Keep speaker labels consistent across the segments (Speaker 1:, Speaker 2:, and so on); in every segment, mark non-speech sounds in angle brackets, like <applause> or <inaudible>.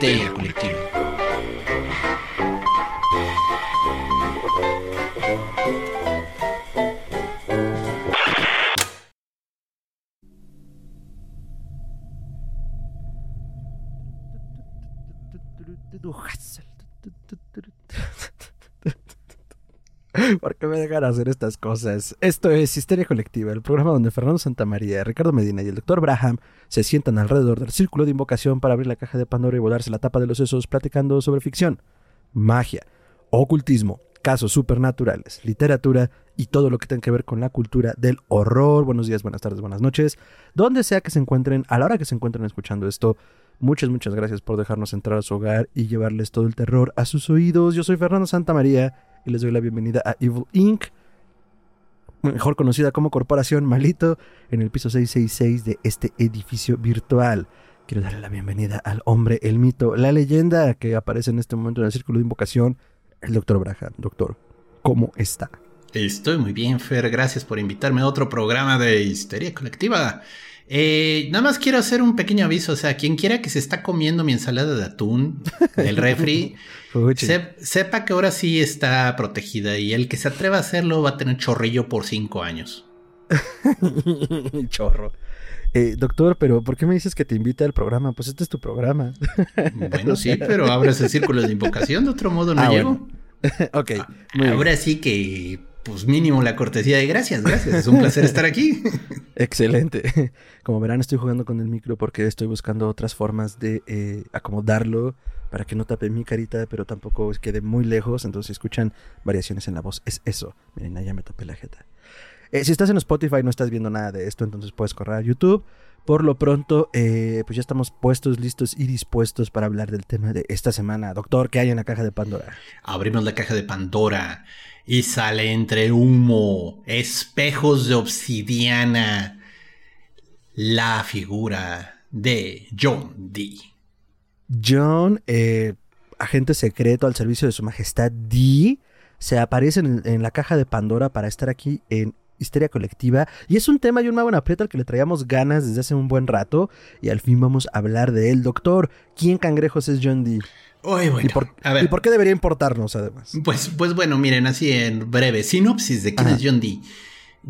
Speaker 1: Histeria Colectiva.
Speaker 2: ¿Por qué me dejan hacer estas cosas? Esto es Histeria Colectiva, el programa donde Fernando Santamaría, Ricardo Medina y el Dr. Braham se sientan alrededor del círculo de invocación para abrir la caja de Pandora y volarse la tapa de los sesos platicando sobre ficción, magia, ocultismo, casos supernaturales, literatura y todo lo que tenga que ver con la cultura del horror. Buenos días, buenas tardes, buenas noches. Donde sea que se encuentren, a la hora que se encuentren escuchando esto, muchas, muchas gracias por dejarnos entrar a su hogar y llevarles todo el terror a sus oídos. Yo soy Fernando Santamaría y les doy la bienvenida a Evil Inc., mejor conocida como Corporación Malito, en el piso 666 de este edificio virtual. Quiero darle la bienvenida al hombre, el mito, la leyenda que aparece en este momento en el círculo de invocación, el doctor Braham. Doctor, ¿cómo está?
Speaker 1: Estoy muy bien, Fer. Gracias por invitarme a otro programa de Histeria Colectiva. Eh, nada más quiero hacer un pequeño aviso. O sea, quien quiera que se está comiendo mi ensalada de atún del refri, <laughs> sepa que ahora sí está protegida y el que se atreva a hacerlo va a tener chorrillo por cinco años. <laughs>
Speaker 2: Chorro. Eh, doctor, pero ¿por qué me dices que te invita al programa? Pues este es tu programa.
Speaker 1: bueno, <laughs> sí, pero abres el círculo de invocación, de otro modo no ah, llego.
Speaker 2: ok.
Speaker 1: Ah, ahora sí que pues mínimo la cortesía de gracias, gracias. Es un placer estar aquí. <laughs>
Speaker 2: Excelente. Como verán, estoy jugando con el micro porque estoy buscando otras formas de eh, acomodarlo para que no tape mi carita, pero tampoco quede muy lejos. Entonces, si escuchan variaciones en la voz, es eso. Miren, ya me tapé la jeta. Eh, si estás en Spotify y no estás viendo nada de esto, entonces puedes correr a YouTube. Por lo pronto, eh, pues ya estamos puestos, listos y dispuestos para hablar del tema de esta semana. Doctor, ¿qué hay en la caja de Pandora?
Speaker 1: Abrimos la caja de Pandora y sale entre humo, espejos de obsidiana, la figura de John Dee.
Speaker 2: John, eh, agente secreto al servicio de su majestad Dee, se aparece en, la caja de Pandora para estar aquí en Histeria Colectiva. Y es un tema y un mago en aprieta al que le traíamos ganas desde hace un buen rato. Y al fin vamos a hablar de él. Doctor, ¿quién cangrejos es John Dee?
Speaker 1: ¿Y,
Speaker 2: por, qué debería importarnos además?
Speaker 1: Pues, pues bueno, miren, así en breve, sinopsis de quién es John Dee.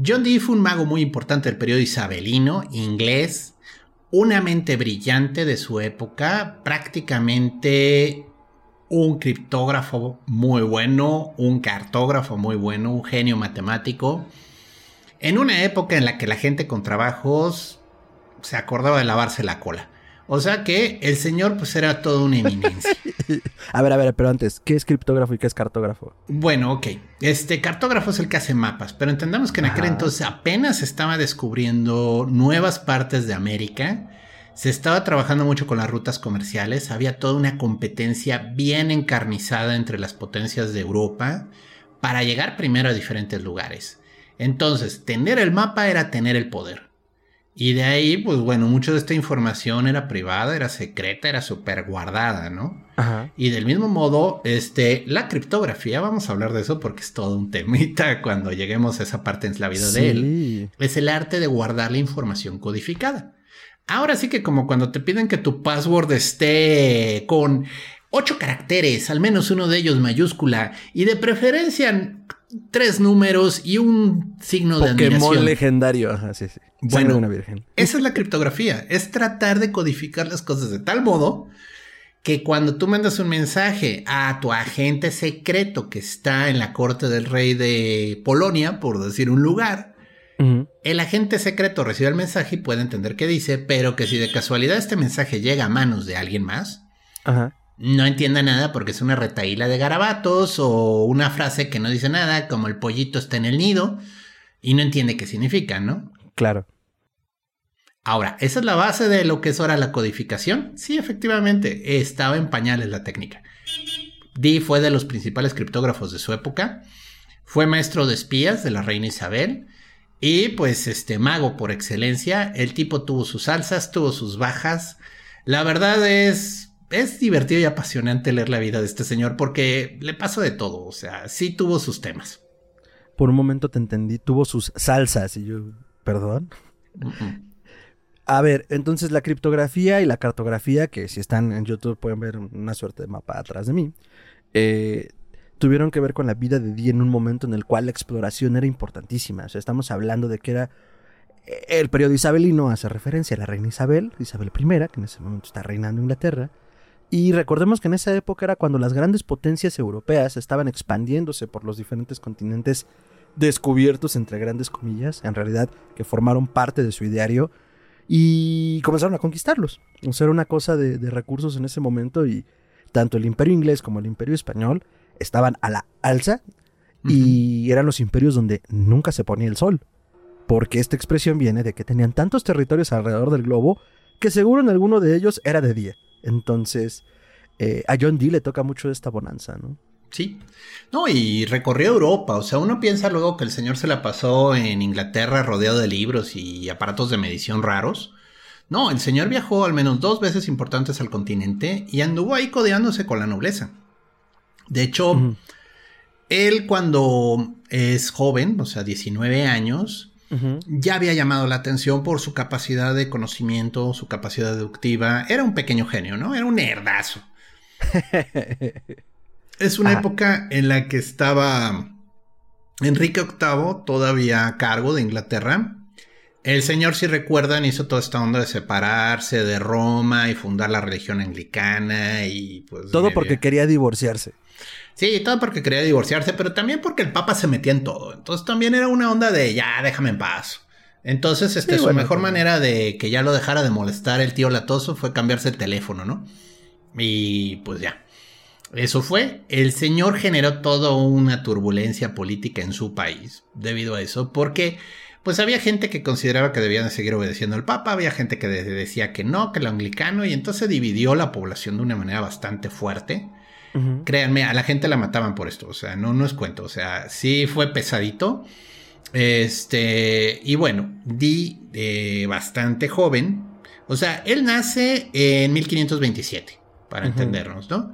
Speaker 1: John Dee fue un mago muy importante del periodo isabelino, inglés, una mente brillante de su época, prácticamente un criptógrafo muy bueno, un cartógrafo muy bueno, un genio matemático. En una época en la que la gente con trabajos se acordaba de lavarse la cola. O sea que el señor pues era todo una eminencia. <laughs>
Speaker 2: a ver, a ver, pero antes, ¿qué es criptógrafo y qué es cartógrafo?
Speaker 1: Bueno, ok. Este cartógrafo es el que hace mapas, pero entendamos que en aquel entonces apenas estaba descubriendo nuevas partes de América. Se estaba trabajando mucho con las rutas comerciales, había toda una competencia bien encarnizada entre las potencias de Europa para llegar primero a diferentes lugares. Entonces, tener el mapa era tener el poder. Y de ahí, pues bueno, mucho de esta información era privada, era secreta, era súper guardada, ¿no? Ajá. Y del mismo modo, este, la criptografía, vamos a hablar de eso porque es todo un temita <laughs> cuando lleguemos a esa parte en la vida de él, es el arte de guardar la información codificada. Ahora sí que como cuando te piden que tu password esté con ocho caracteres, al menos uno de ellos mayúscula, y de preferencia tres números y un signo de
Speaker 2: Pokémon legendario. Ajá, sí, sí.
Speaker 1: Bueno, una virgen. esa es la criptografía. Es tratar de codificar las cosas de tal modo que cuando tú mandas un mensaje a tu agente secreto que está en la corte del rey de Polonia, por decir un lugar, el agente secreto recibe el mensaje y puede entender qué dice, pero que si de casualidad este mensaje llega a manos de alguien más, Ajá no entienda nada porque es una retaíla de garabatos o una frase que no dice nada, como el pollito está en el nido, y no entiende qué significa, ¿no?
Speaker 2: Claro.
Speaker 1: Ahora, ¿esa es la base de lo que es ahora la codificación? Sí, efectivamente, estaba en pañales la técnica. Dee fue de los principales criptógrafos de su época, fue maestro de espías de la reina Isabel, y pues este mago por excelencia, el tipo tuvo sus alzas, tuvo sus bajas. La verdad es es divertido y apasionante leer la vida de este señor porque le pasó de todo, o sea, sí tuvo sus temas.
Speaker 2: Por un momento te entendí, tuvo sus salsas y yo, perdón. A ver, entonces la criptografía y la cartografía, que si están en YouTube pueden ver una suerte de mapa atrás de mí, eh, tuvieron que ver con la vida de Dee en un momento en el cual la exploración era importantísima. O sea, estamos hablando de que era eh, el periodo isabelino hace referencia a la reina Isabel, Isabel I, que en ese momento está reinando Inglaterra. Y recordemos que en esa época era cuando las grandes potencias europeas estaban expandiéndose por los diferentes continentes descubiertos, entre grandes comillas, en realidad que formaron parte de su ideario y comenzaron a conquistarlos. O sea, era una cosa de, recursos en ese momento y tanto el imperio inglés como el imperio español estaban a la alza y eran los imperios donde nunca se ponía el sol. Porque esta expresión viene de que tenían tantos territorios alrededor del globo que seguro en alguno de ellos era de día. Entonces, eh, a John Dee le toca mucho esta bonanza, ¿no?
Speaker 1: Sí. No, y recorrió Europa. O sea, uno piensa luego que el señor se la pasó en Inglaterra rodeado de libros y aparatos de medición raros. No, el señor viajó al menos dos veces importantes al continente y anduvo ahí codeándose con la nobleza. De hecho, él cuando es joven, o sea, 19 años, ya había llamado la atención por su capacidad de conocimiento, su capacidad deductiva. Era un pequeño genio, ¿no? Era un nerdazo. <laughs> es una época en la que estaba Enrique VIII todavía a cargo de Inglaterra. El señor, si recuerdan, hizo toda esta onda de separarse de Roma y fundar la religión anglicana y pues...
Speaker 2: Todo porque quería divorciarse.
Speaker 1: Sí, todo porque quería divorciarse, pero también porque el Papa se metía en todo. Entonces también era una onda de ya, déjame en paz. Entonces, este, su mejor manera de que ya lo dejara de molestar el tío latoso fue cambiarse el teléfono, ¿no? Y pues ya. Eso fue. El señor generó toda una turbulencia política en su país debido a eso, porque pues había gente que consideraba que debían de seguir obedeciendo al Papa, había gente que decía que no, que el anglicano, y entonces dividió la población de una manera bastante fuerte. Créanme, a la gente la mataban por esto, o sea, no, no es cuento, o sea, sí fue pesadito. Este, y bueno, Di, eh, bastante joven, o sea, él nace en 1527, para entendernos, ¿no?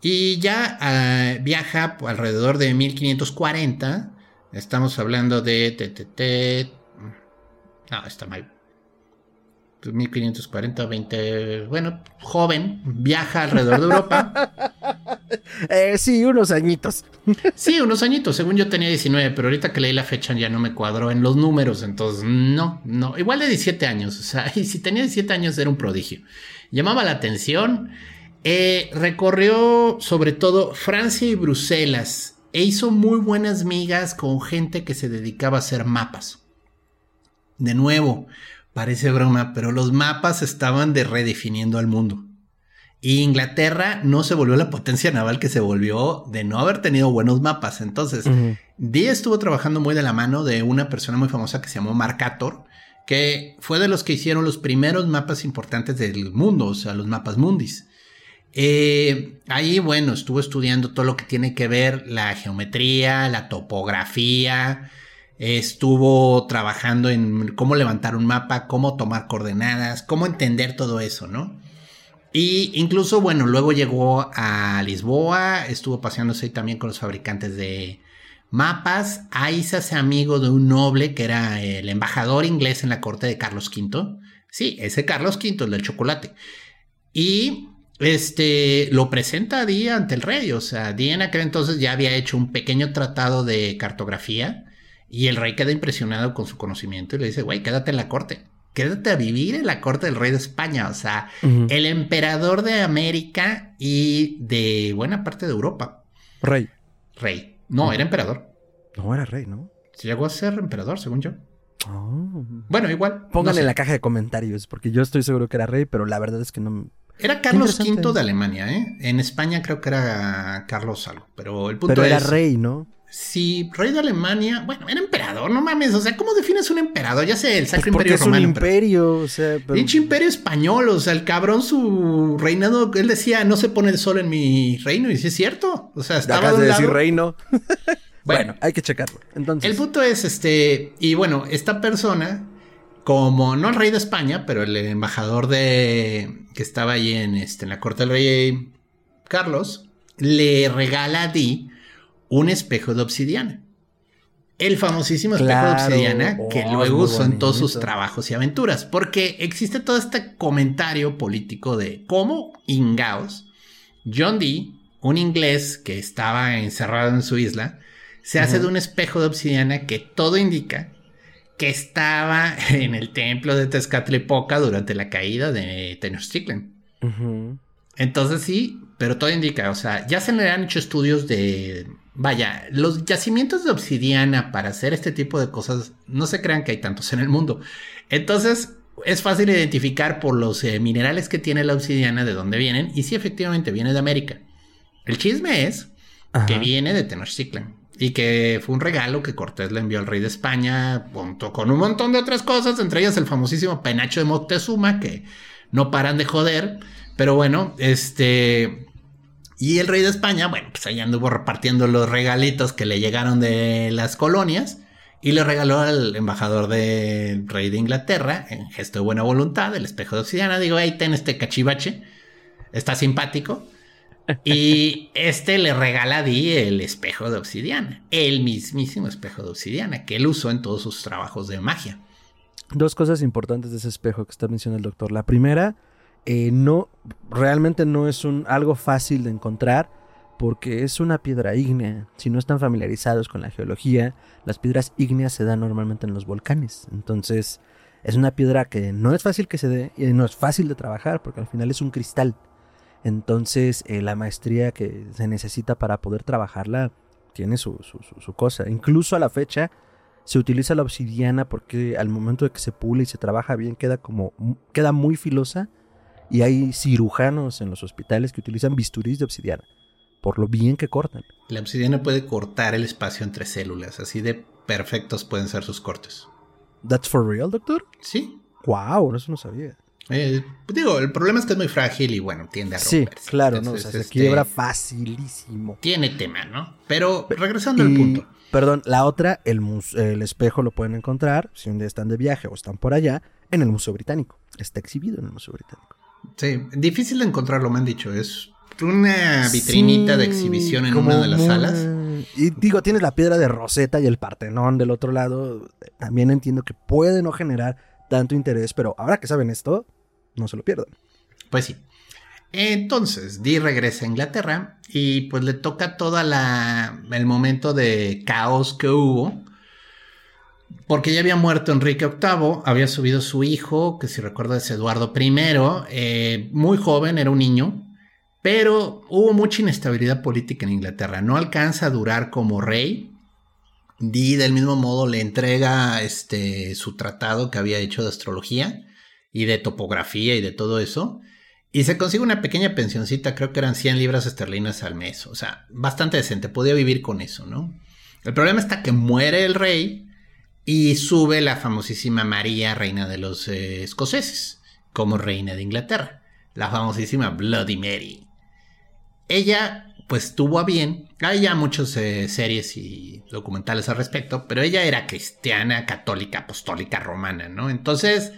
Speaker 1: Y ya ah, viaja alrededor de 1540, estamos hablando de... no, está mal. 1540, 20, bueno, joven, viaja alrededor de Europa. <laughs>
Speaker 2: Eh, sí, unos añitos.
Speaker 1: sí, unos añitos, según yo tenía 19, pero ahorita que leí la fecha ya no me cuadró en los números, entonces no, no, igual de 17 años, o sea, <laughs> y si tenía 17 años era un prodigio. Llamaba la atención, eh, recorrió sobre todo Francia y Bruselas e hizo muy buenas migas con gente que se dedicaba a hacer mapas. De nuevo, Parece broma, pero los mapas estaban de redefiniendo al mundo. Y Inglaterra no se volvió la potencia naval que se volvió de no haber tenido buenos mapas. Entonces, Dee estuvo trabajando muy de la mano de una persona muy famosa que se llamó Marcator, que fue de los que hicieron los primeros mapas importantes del mundo, o sea, los mapas mundis. Eh, ahí, bueno, estuvo estudiando todo lo que tiene que ver la geometría, la topografía, estuvo trabajando en cómo levantar un mapa, cómo tomar coordenadas, cómo entender todo eso, ¿no? Y incluso, bueno, luego llegó a Lisboa, estuvo paseándose ahí también con los fabricantes de mapas. Ahí se hace amigo de un noble que era el embajador inglés en la corte de Carlos V. Sí, ese Carlos V, el del chocolate. Y este lo presenta a ante el rey. O sea, Día en aquel entonces ya había hecho un pequeño tratado de cartografía y el rey queda impresionado con su conocimiento y le dice, güey, quédate en la corte. Quédate a vivir en la corte del rey de España. O sea, el emperador de América y de buena parte de Europa.
Speaker 2: Rey.
Speaker 1: Rey. No, era emperador.
Speaker 2: No, era rey, ¿no?
Speaker 1: Llegó a ser emperador, según yo. Oh. Bueno, igual.
Speaker 2: Pónganle en la caja de comentarios, porque yo estoy seguro que era rey, pero la verdad es que no.
Speaker 1: Era Carlos V de Alemania, ¿eh? En España creo que era Carlos algo, pero el punto
Speaker 2: pero era rey, ¿no?
Speaker 1: si rey de Alemania, bueno, era emperador, no mames, o sea, ¿cómo defines un emperador? Ya sé, el
Speaker 2: Sacro pues Imperio es Romano. Un imperio, o sea,
Speaker 1: pero... imperio español, o sea, el cabrón su reinado, él decía, no se pone el sol en mi reino, y sí es cierto, o sea, estaba
Speaker 2: de, decir reino. <laughs> bueno, hay que checarlo. Entonces,
Speaker 1: el punto es este, y bueno, esta persona como no el rey de España, pero el embajador de que estaba allí en este en la corte del rey Carlos le regala a Di un espejo de obsidiana. el famosísimo espejo de obsidiana que
Speaker 2: Oh,
Speaker 1: luego usó en todos sus trabajos y aventuras, porque existe todo este comentario político de cómo Ingaos, John Dee, un inglés que estaba encerrado en su isla, se hace de un espejo de obsidiana que todo indica que estaba <laughs> en el templo de Tezcatlipoca durante la caída de Tenochtitlan. Entonces sí, pero todo indica, o sea, ya se le han hecho estudios de, vaya, los yacimientos de obsidiana para hacer este tipo de cosas, no se crean que hay tantos en el mundo. Entonces es fácil identificar por los eh, minerales que tiene la obsidiana de dónde vienen y sí efectivamente viene de América. El chisme es que viene de Tenochtitlan y que fue un regalo que Cortés le envió al rey de España junto con un montón de otras cosas, entre ellas el famosísimo penacho de Moctezuma que no paran de joder, pero bueno, este y el rey de España, bueno, pues ahí anduvo repartiendo los regalitos que le llegaron de las colonias y le regaló al embajador del rey de Inglaterra, en gesto de buena voluntad, el espejo de obsidiana, digo, ahí ten este cachivache, está simpático. <laughs> Y este le regala a Dee el espejo de obsidiana, el mismísimo espejo de obsidiana que él usó en todos sus trabajos de magia.
Speaker 2: Dos cosas importantes de ese espejo que está mencionando el doctor. La primera, eh, no, realmente no es un, algo fácil de encontrar porque es una piedra ígnea. Si no están familiarizados con la geología, las piedras ígneas se dan normalmente en los volcanes. Entonces, es una piedra que no es fácil que se dé y no es fácil de trabajar porque al final es un cristal. Entonces, eh, la maestría que se necesita para poder trabajarla tiene su, su- su- su cosa. Incluso a la fecha se utiliza la obsidiana porque al momento de que se pule y se trabaja bien queda como queda muy filosa y hay cirujanos en los hospitales que utilizan bisturís de obsidiana por lo bien que cortan.
Speaker 1: La obsidiana puede cortar el espacio entre células, así de perfectos pueden ser sus cortes.
Speaker 2: That's for real, doctor?
Speaker 1: Sí.
Speaker 2: Wow, eso no sabía.
Speaker 1: Eh, digo, el problema es que es muy frágil y bueno, tiende a
Speaker 2: Sí,
Speaker 1: romperse.
Speaker 2: claro, no, o
Speaker 1: Entonces,
Speaker 2: sea, se
Speaker 1: este,
Speaker 2: quiebra facilísimo.
Speaker 1: Tiene tema, ¿no? Pero regresando al punto.
Speaker 2: Perdón, la otra, el, el espejo lo pueden encontrar si un día están de viaje o están por allá en el Museo Británico. Está exhibido en el Museo Británico.
Speaker 1: Sí, difícil de encontrarlo, me han dicho. Es una vitrinita de
Speaker 2: Sí,
Speaker 1: exhibición en una de las salas.
Speaker 2: Y digo, tienes la piedra de Rosetta y el Partenón del otro lado. También entiendo que puede no generar tanto interés, pero ahora que saben esto, no se lo pierdan.
Speaker 1: Pues sí. Entonces, Dee regresa a Inglaterra y pues le toca toda la el momento de caos que hubo. Porque ya había muerto Enrique VIII, había subido su hijo, que si recuerdo es Eduardo I, eh, muy joven, era un niño, pero hubo mucha inestabilidad política en Inglaterra. No alcanza a durar como rey. Dee del mismo modo le entrega este, su tratado que había hecho de astrología y de topografía y de todo eso. Y se consigue una pequeña pensioncita, creo que eran 100 libras esterlinas al mes. O sea, bastante decente, podía vivir con eso, ¿no? El problema está que muere el rey y sube la famosísima María, reina de los eh, escoceses, como reina de Inglaterra. La famosísima Bloody Mary. Ella, pues tuvo a bien, hay ya muchas eh, series y documentales al respecto, pero ella era cristiana, católica, apostólica, romana, ¿no? Entonces,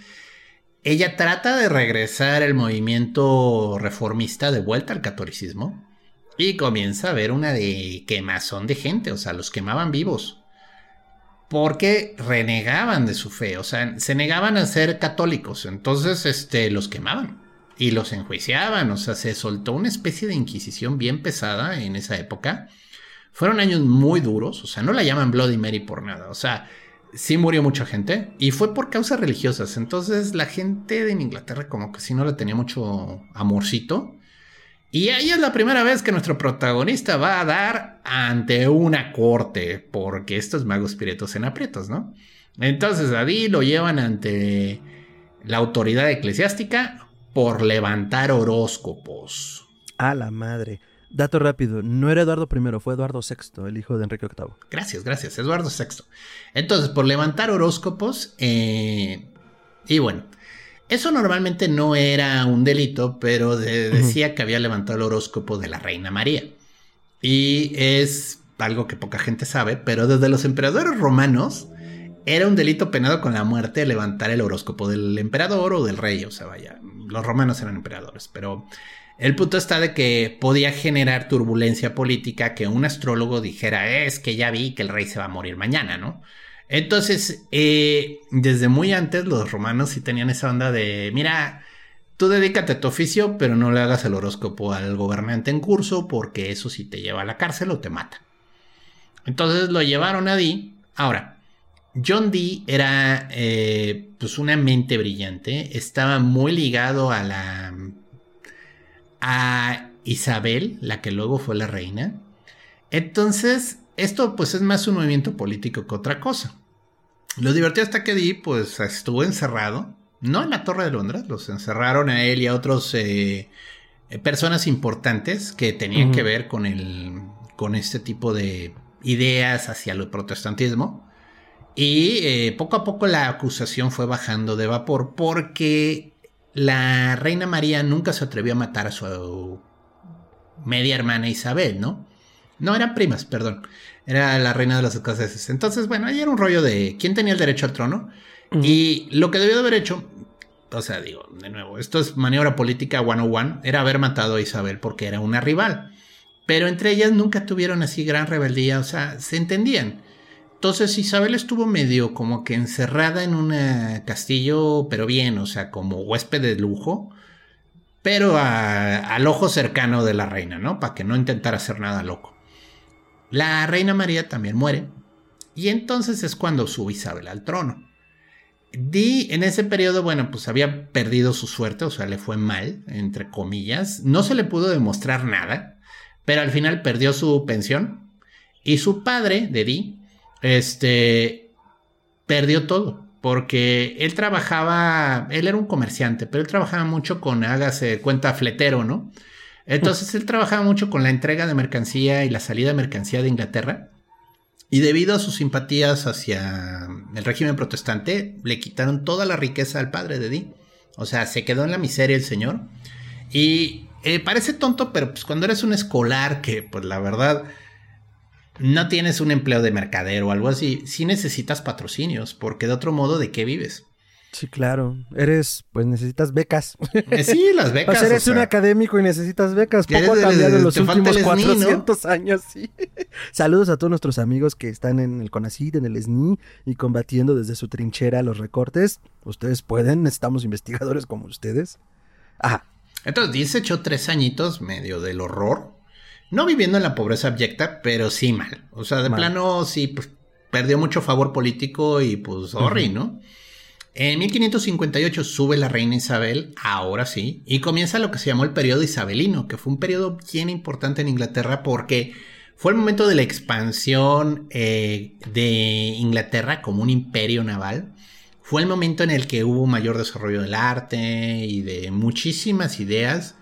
Speaker 1: ella trata de regresar el movimiento reformista de vuelta al catolicismo y comienza a ver una de quemazón de gente, o sea, los quemaban vivos. Porque renegaban de su fe, o sea, se negaban a ser católicos, entonces este, los quemaban y los enjuiciaban, o sea, se soltó una especie de inquisición bien pesada en esa época. Fueron años muy duros, o sea, no la llaman Bloody Mary por nada, o sea, sí murió mucha gente y fue por causas religiosas. Entonces la gente de Inglaterra como que sí no le tenía mucho amorcito. Y ahí es la primera vez que nuestro protagonista va a dar ante una corte, porque estos magos espíritus en aprietos, ¿no? Entonces a lo llevan ante la autoridad eclesiástica por levantar horóscopos.
Speaker 2: A la madre. Dato rápido, no era Eduardo I, fue Eduardo VI, el hijo de Enrique VIII.
Speaker 1: Gracias, gracias, Eduardo VI. Entonces, por levantar horóscopos, eh, y bueno, eso normalmente no era un delito, pero de- decía que había levantado el horóscopo de la Reina María. Y es algo que poca gente sabe, pero desde los emperadores romanos era un delito penado con la muerte levantar el horóscopo del emperador o del rey, o sea, vaya, los romanos eran emperadores, pero El punto está de que podía generar turbulencia política que un astrólogo dijera, es que ya vi que el rey se va a morir mañana, ¿no? Entonces, eh, desde muy antes los romanos sí tenían esa onda de, mira, tú dedícate a tu oficio, pero no le hagas el horóscopo al gobernante en curso porque eso sí te lleva a la cárcel o te mata. Entonces lo llevaron a Dee. Ahora, John Dee era eh, pues una mente brillante, estaba muy ligado a la a Isabel, la que luego fue la reina. Entonces, esto pues es más un movimiento político que otra cosa. Lo divertido hasta que Dee pues estuvo encerrado, no en la Torre de Londres, los encerraron a él y a otros eh, personas importantes que tenían que ver con el con este tipo de ideas hacia el protestantismo. Y eh, poco a poco la acusación fue bajando de vapor porque la reina María nunca se atrevió a matar a su media hermana Isabel, ¿no? No, eran primas, perdón. Era la reina de los escoceses. Entonces, bueno, ahí era un rollo de quién tenía el derecho al trono. Y lo que debió de haber hecho, o sea, digo, de nuevo, esto es maniobra política 101, era haber matado a Isabel porque era una rival. Pero entre ellas nunca tuvieron así gran rebeldía, o sea, se entendían. Entonces Isabel estuvo medio como que encerrada en un castillo, pero bien, o sea, como huésped de lujo, pero al ojo cercano de la reina, ¿no? Para que no intentara hacer nada loco. La reina María también muere, y entonces es cuando sube Isabel al trono. Di en ese periodo, bueno, pues había perdido su suerte, o sea, le fue mal, entre comillas. No se le pudo demostrar nada, pero al final perdió su pensión. Y su padre, de Di, este, perdió todo. Porque él trabajaba, él era un comerciante, pero él trabajaba mucho con, hágase cuenta, fletero, ¿no? Entonces él trabajaba mucho con la entrega de mercancía y la salida de mercancía de Inglaterra. Y debido a sus simpatías hacia el régimen protestante, le quitaron toda la riqueza al padre de Di. O sea, se quedó en la miseria el señor. Y eh, parece tonto, pero pues cuando eres un escolar que, pues la verdad, no tienes un empleo de mercader o algo así, sí necesitas patrocinios, porque de otro modo, ¿de qué vives?
Speaker 2: Sí, claro. Eres, pues necesitas becas.
Speaker 1: Eh, sí, las <laughs> becas.
Speaker 2: Pues eres un académico y necesitas becas. Poco ha cambiado en los últimos 400 años, sí. <laughs> Saludos a todos nuestros amigos que están en el CONACID, en el SNI y combatiendo desde su trinchera los recortes. Ustedes pueden, necesitamos investigadores como ustedes. Ajá.
Speaker 1: Entonces, dice echó tres añitos medio del horror no viviendo en la pobreza abyecta, pero sí mal. O sea, de plano sí pues, perdió mucho favor político y pues sorry, ¿no? En 1558 sube la reina Isabel, ahora sí, y comienza lo que se llamó el periodo isabelino, que fue un periodo bien importante en Inglaterra porque fue el momento de la expansión eh, de Inglaterra como un imperio naval. Fue el momento en el que hubo mayor desarrollo del arte y de muchísimas ideas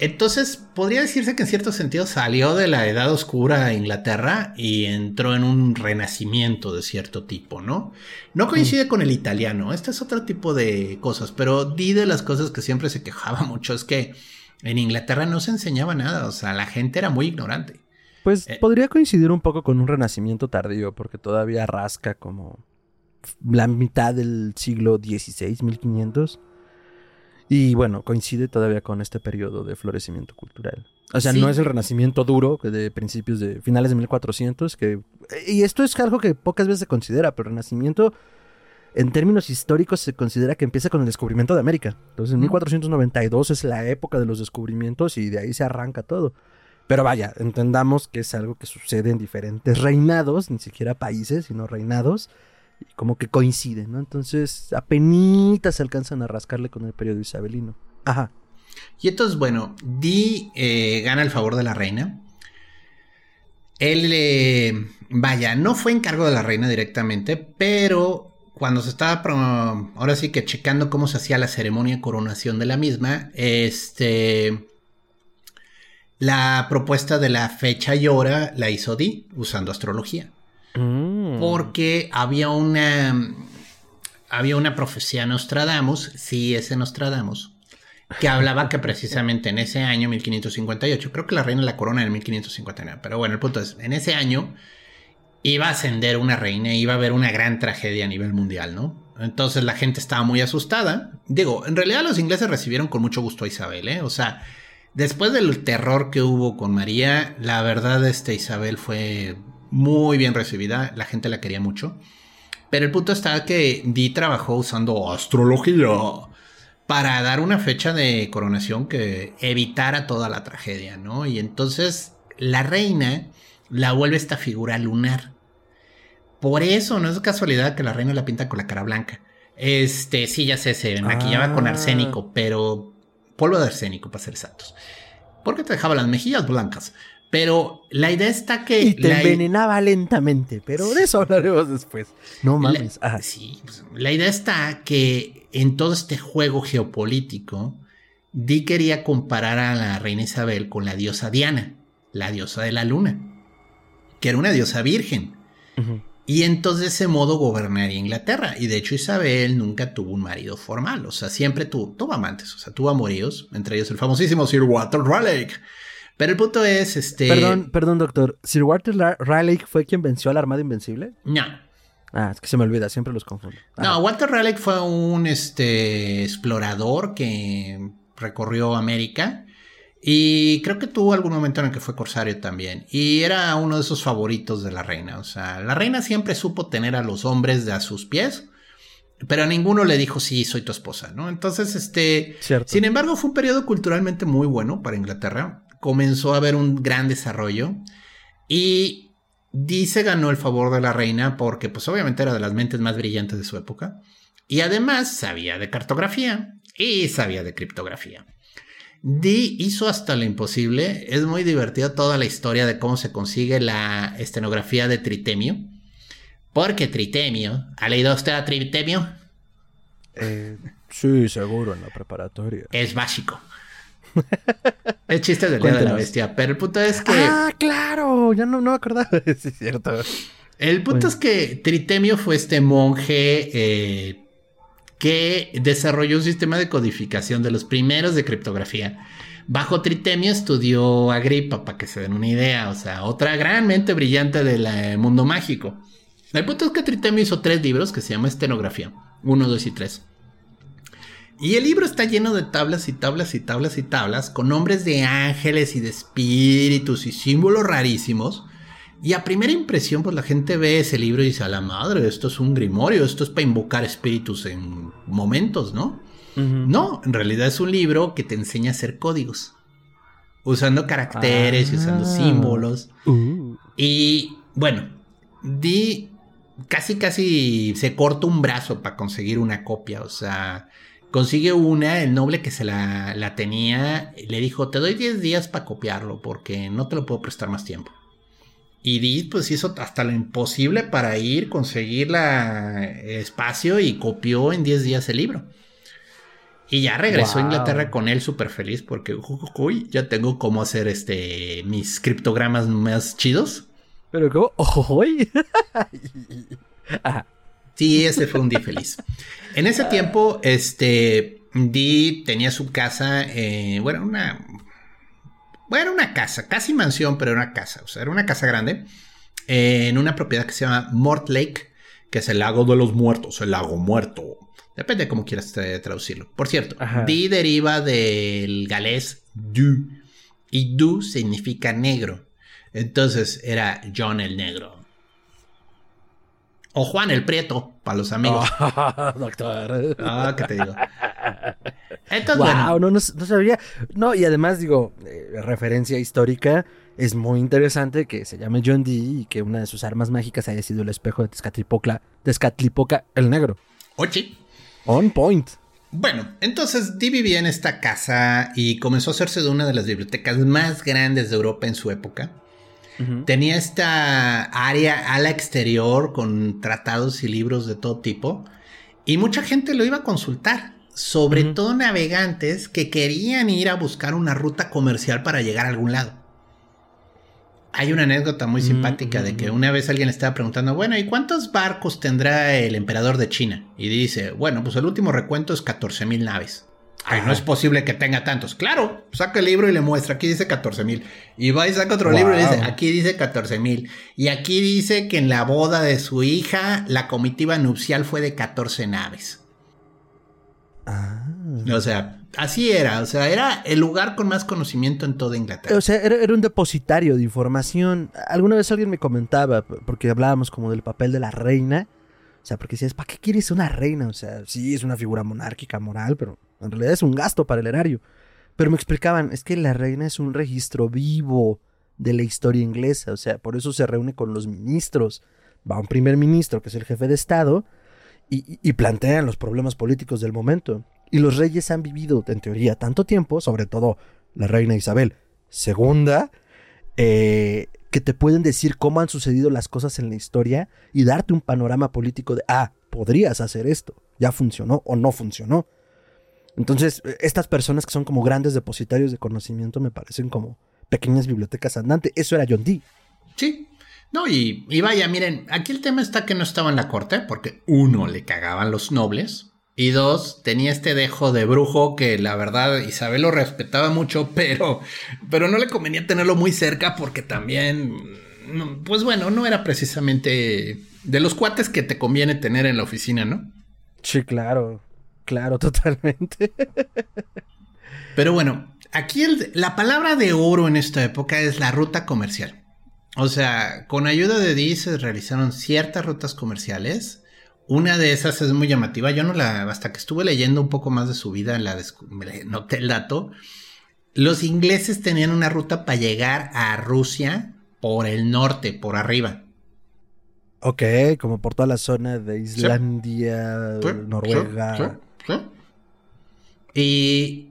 Speaker 1: entonces, podría decirse que en cierto sentido salió de la edad oscura de Inglaterra y entró en un renacimiento de cierto tipo, ¿no? No coincide con el italiano, este es otro tipo de cosas, pero di de las cosas que siempre se quejaba <laughs> mucho es que en Inglaterra no se enseñaba nada, o sea, la gente era muy ignorante.
Speaker 2: Pues eh, podría coincidir un poco con un renacimiento tardío, porque todavía rasca como la mitad del siglo XVI, 1500. Y bueno, coincide todavía con este periodo de florecimiento cultural. O sea, no es el renacimiento duro de principios de finales de 1400, que y esto es algo que pocas veces se considera, pero el renacimiento en términos históricos se considera que empieza con el descubrimiento de América. Entonces, en 1492 es la época de los descubrimientos y de ahí se arranca todo. Pero vaya, entendamos que es algo que sucede en diferentes reinados, ni siquiera países, sino reinados como que coinciden, ¿no? Entonces, apenas se alcanzan a rascarle con el periodo isabelino. Ajá.
Speaker 1: Y entonces, bueno, Di eh, gana el favor de la reina. Él, eh, vaya, no fue encargo de la reina directamente, pero cuando se estaba, ahora sí que checando cómo se hacía la ceremonia de coronación de la misma, este, la propuesta de la fecha y hora la hizo Di usando astrología. Porque había una. Había una profecía Nostradamus, sí, ese Nostradamus, que hablaba que precisamente en ese año, 1558, creo que la reina de la corona en 1559, pero bueno, el punto es, en ese año iba a ascender una reina, iba a haber una gran tragedia a nivel mundial, ¿no? Entonces la gente estaba muy asustada. Digo, en realidad los ingleses recibieron con mucho gusto a Isabel, ¿eh? O sea, Después del terror que hubo con María, la verdad, este Isabel fue muy bien recibida, la gente la quería mucho. Pero el punto está que Di trabajó usando astrología para dar una fecha de coronación que evitara toda la tragedia, ¿no? Y entonces la reina la vuelve esta figura lunar. Por eso no es casualidad que la reina la pinta con la cara blanca. Este, sí, ya sé, se maquillaba con ah. arsénico, pero polvo de arsénico, para ser exactos. Porque te dejaba las mejillas blancas. Pero la idea está que.
Speaker 2: Y te envenenaba lentamente, pero de eso hablaremos después. No mames.
Speaker 1: La, sí, pues, la idea está que en todo este juego geopolítico, Di quería comparar a la reina Isabel con la diosa Diana, la diosa de la luna, que era una diosa virgen. Y entonces de ese modo gobernaría Inglaterra. Y de hecho Isabel nunca tuvo un marido formal. O sea, siempre tuvo, tuvo amantes. O sea, tuvo amoríos. Entre ellos el famosísimo Sir Walter Raleigh. Pero el punto es, este...
Speaker 2: Perdón, perdón, doctor. ¿Sir Walter Raleigh fue quien venció a la Armada Invencible?
Speaker 1: No.
Speaker 2: Ah, es que se me olvida, siempre los confundo.
Speaker 1: No, Walter Raleigh fue un este, explorador que recorrió América y creo que tuvo algún momento en el que fue corsario también. Y era uno de esos favoritos de la reina. O sea, la reina siempre supo tener a los hombres de a sus pies. Pero a ninguno le dijo, sí, soy tu esposa, ¿no? Entonces, este... Sin embargo, fue un periodo culturalmente muy bueno para Inglaterra. Comenzó a haber un gran desarrollo. Y dice ganó el favor de la reina porque, pues obviamente era de las mentes más brillantes de su época. Y además sabía de cartografía y sabía de criptografía. Dee hizo hasta lo imposible. Es muy divertido toda la historia de cómo se consigue la estenografía de Tritemio. Porque Tritemio, ¿ha leído usted a Tritemio?
Speaker 2: Eh, sí, seguro, en la preparatoria.
Speaker 1: Es básico. <laughs> es chiste del día de la bestia, pero el punto es que.
Speaker 2: ¡Ah, claro! Ya no, no me acordaba. <laughs> sí, es cierto.
Speaker 1: El punto es que Tritemio fue este monje eh, que desarrolló un sistema de codificación de los primeros de criptografía. Bajo Tritemio estudió Agripa, para que se den una idea, o sea, otra gran mente brillante del eh, mundo mágico. El punto es que Tritemio hizo tres libros que se llama Estenografía, uno, dos y tres. Y el libro está lleno de tablas y tablas y tablas y tablas con nombres de ángeles y de espíritus y símbolos rarísimos y a primera impresión, pues la gente ve ese libro y dice, a la madre, esto es un grimorio, esto es para invocar espíritus en momentos, ¿no? No, en realidad es un libro que te enseña a hacer códigos. Usando caracteres y usando ah. símbolos. Uh. Y bueno, di casi casi se corta un brazo para conseguir una copia. O sea, consigue una, el noble que se la, la tenía, le dijo, te doy 10 días para copiarlo porque no te lo puedo prestar más tiempo. Y Di pues hizo hasta lo imposible para ir, conseguir la espacio y copió en 10 días el libro. Y ya regresó a Inglaterra con él súper feliz porque, uy, ya tengo cómo hacer este mis criptogramas más chidos.
Speaker 2: Pero cómo, <laughs> uy.
Speaker 1: sí, ese fue un día feliz. En ese tiempo, este, Di tenía su casa, eh, bueno, una, bueno, una casa, casi mansión, pero era una casa. O sea, era una casa grande en una propiedad que se llama Mort Lake, que es el lago de los muertos, el lago muerto. Depende de cómo quieras traducirlo. Por cierto, Di deriva del galés du y du significa negro. Entonces era John el Negro. O Juan el Prieto, para los amigos. <laughs>
Speaker 2: doctor.
Speaker 1: Ah, ¿qué te digo?
Speaker 2: Entonces, wow, no, no, sabía. No, y además, digo, eh, referencia histórica, es muy interesante que se llame John Dee y que una de sus armas mágicas haya sido el espejo de Tezcatlipoca, Tezcatlipoca el Negro.
Speaker 1: Oye.
Speaker 2: On point.
Speaker 1: Bueno, entonces Dee vivía en esta casa y comenzó a hacerse de una de las bibliotecas más grandes de Europa en su época. Tenía esta área a la exterior con tratados y libros de todo tipo y mucha gente lo iba a consultar sobre todo navegantes que querían ir a buscar una ruta comercial para llegar a algún lado. Hay una anécdota muy simpática de que una vez alguien le estaba preguntando, bueno, ¿y cuántos barcos tendrá el emperador de China? Y dice, bueno, pues el último recuento es 14 mil naves. Ay, no es posible que tenga tantos. Claro, saca el libro y le muestra, aquí dice 14 mil. Y va y saca otro libro y dice, aquí dice 14 mil. Y aquí dice que en la boda de su hija, la comitiva nupcial fue de 14 naves.
Speaker 2: Ah.
Speaker 1: O sea, así era, o sea, era el lugar con más conocimiento en toda Inglaterra.
Speaker 2: O sea, era, un depositario de información. Alguna vez alguien me comentaba, porque hablábamos como del papel de la reina. Sea, porque decías, ¿para qué quieres una reina? O sea, sí, es una figura monárquica, moral, pero en realidad es un gasto para el erario. Pero me explicaban, es que la reina es un registro vivo de la historia inglesa, o sea, por eso se reúne con los ministros. Va un primer ministro, que es el jefe de Estado, y, y plantean los problemas políticos del momento. Y los reyes han vivido, en teoría, tanto tiempo, sobre todo la reina Isabel II, eh, que te pueden decir cómo han sucedido las cosas en la historia y darte un panorama político de, ah, podrías hacer esto, ya funcionó o no funcionó. Entonces, estas personas que son como grandes depositarios de conocimiento me parecen como pequeñas bibliotecas andantes. Eso era John Dee.
Speaker 1: Sí. No, y, y vaya, miren, aquí el tema está que no estaba en la corte, porque uno, le cagaban los nobles, y dos, tenía este dejo de brujo que la verdad Isabel lo respetaba mucho, <laughs> pero, pero no le convenía tenerlo muy cerca porque también, pues bueno, no era precisamente de los cuates que te conviene tener en la oficina, ¿no?
Speaker 2: Sí, claro, claro, <laughs> totalmente.
Speaker 1: Pero bueno, aquí la palabra de oro en esta época es la ruta comercial. O sea, con ayuda de Dee se realizaron ciertas rutas comerciales una de esas es muy llamativa. Yo no la, hasta que estuve leyendo un poco más de su vida, la noté el dato. Los ingleses tenían una ruta para llegar a Rusia por el norte, por arriba.
Speaker 2: Ok, como por toda la zona de Islandia, Noruega.
Speaker 1: y,